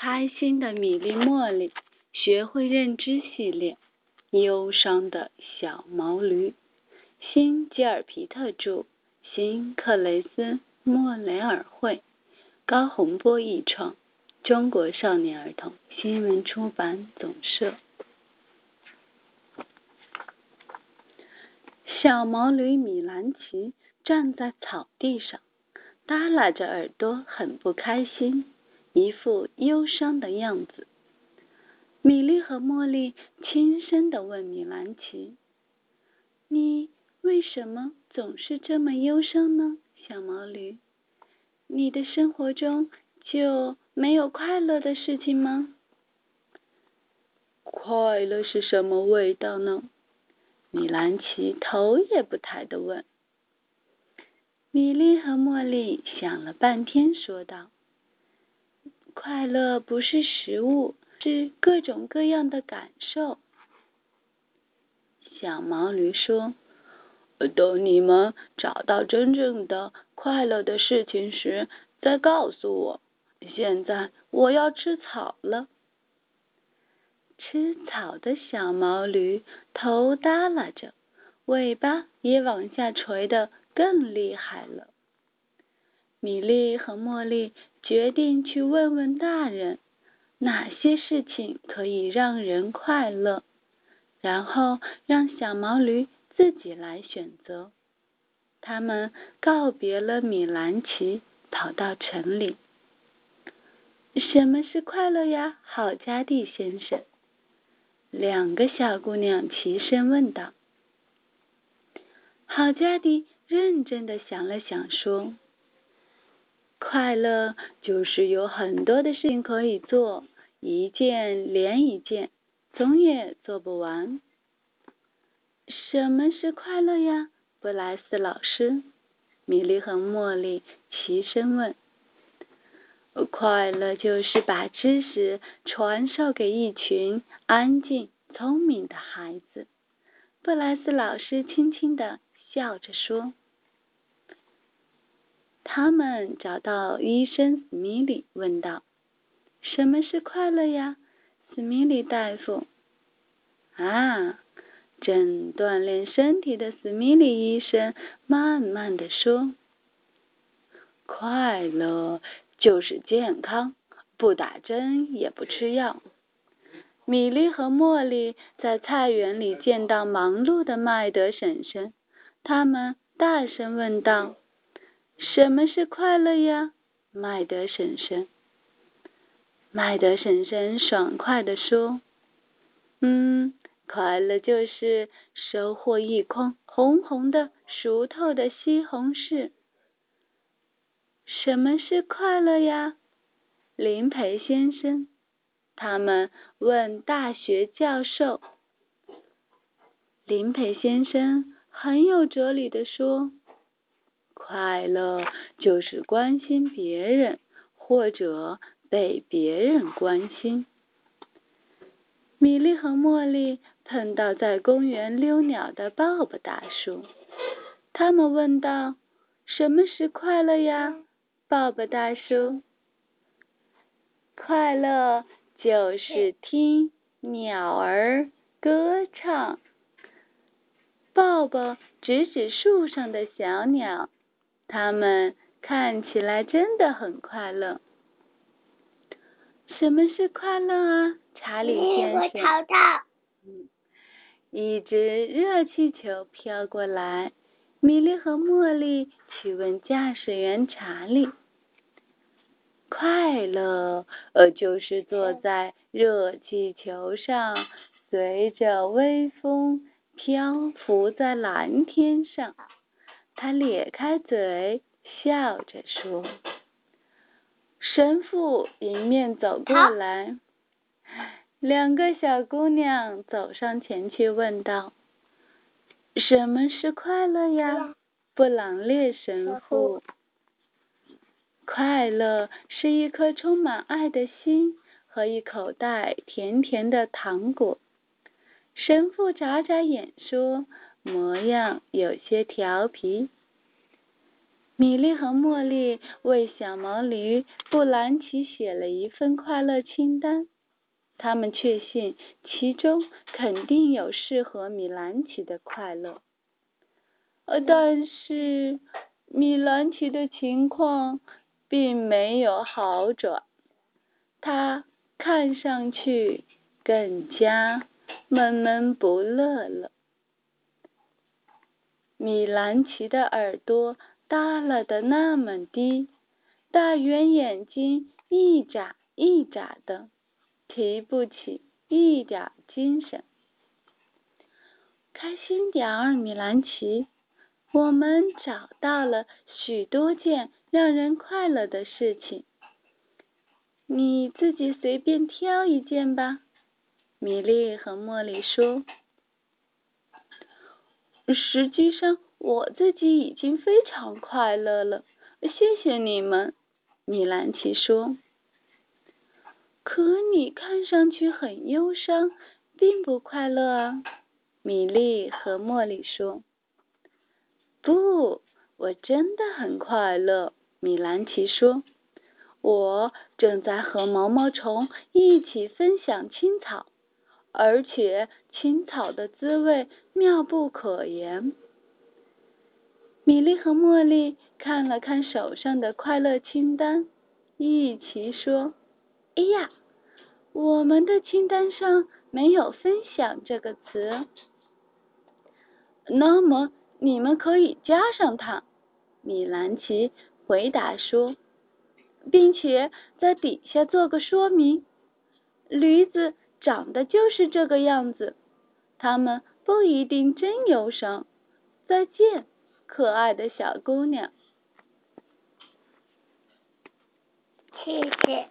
开心的米粒茉莉学会认知系列，忧伤的小毛驴，新吉尔皮特著，新克雷斯莫雷尔绘，高洪波译创，中国少年儿童新闻出版总社。小毛驴米兰奇站在草地上，耷拉着耳朵，很不开心。一副忧伤的样子。米莉和茉莉轻声的问米兰奇：“你为什么总是这么忧伤呢，小毛驴？你的生活中就没有快乐的事情吗？”“快乐是什么味道呢？”米兰奇头也不抬的问。米莉和茉莉想了半天，说道。快乐不是食物，是各种各样的感受。小毛驴说：“等你们找到真正的快乐的事情时，再告诉我。现在我要吃草了。”吃草的小毛驴头耷拉着，尾巴也往下垂的更厉害了。米莉和茉莉决定去问问大人，哪些事情可以让人快乐，然后让小毛驴自己来选择。他们告别了米兰奇，跑到城里。什么是快乐呀，郝加蒂先生？两个小姑娘齐声问道。郝加蒂认真的想了想，说。快乐就是有很多的事情可以做，一件连一件，总也做不完。什么是快乐呀，布莱斯老师？米莉和茉莉齐声问。快乐就是把知识传授给一群安静、聪明的孩子。布莱斯老师轻轻的笑着说。他们找到医生史米里，问道：“什么是快乐呀？”史米里大夫。啊，正锻炼身体的史米里医生慢慢的说：“快乐就是健康，不打针也不吃药。”米莉和茉莉在菜园里见到忙碌的麦德婶婶，他们大声问道。什么是快乐呀，麦德婶婶？麦德婶婶爽快地说：“嗯，快乐就是收获一筐红红的、熟透的西红柿。”什么是快乐呀，林培先生？他们问大学教授。林培先生很有哲理地说。快乐就是关心别人，或者被别人关心。米莉和茉莉碰到在公园溜鸟的鲍勃大叔，他们问道：“什么是快乐呀，鲍勃大叔？”快乐就是听鸟儿歌唱。鲍勃指指树上的小鸟。他们看起来真的很快乐。什么是快乐啊，查理先生？我找到。嗯，一只热气球飘过来，米莉和茉莉去问驾驶员查理。快乐，呃，就是坐在热气球上，随着微风漂浮在蓝天上。他咧开嘴，笑着说：“神父迎面走过来，两个小姑娘走上前去问道：‘什么是快乐呀，布朗列神父？’快乐是一颗充满爱的心和一口袋甜甜的糖果。”神父眨眨眼说。模样有些调皮。米莉和茉莉为小毛驴布兰奇写了一份快乐清单，他们确信其中肯定有适合米兰奇的快乐。呃，但是米兰奇的情况并没有好转，他看上去更加闷闷不乐了。米兰奇的耳朵。耷拉的那么低，大圆眼睛一眨一眨的，提不起一点精神。开心点儿，米兰奇，我们找到了许多件让人快乐的事情。你自己随便挑一件吧。米莉和茉莉说。实际上。我自己已经非常快乐了，谢谢你们。米兰奇说。可你看上去很忧伤，并不快乐啊。米莉和茉莉说。不，我真的很快乐。米兰奇说。我正在和毛毛虫一起分享青草，而且青草的滋味妙不可言。米莉和茉莉看了看手上的快乐清单，一起说：“哎呀，我们的清单上没有‘分享’这个词。”那么你们可以加上它。”米兰奇回答说，“并且在底下做个说明：驴子长得就是这个样子，它们不一定真忧伤。再见。”可爱的小姑娘，谢谢。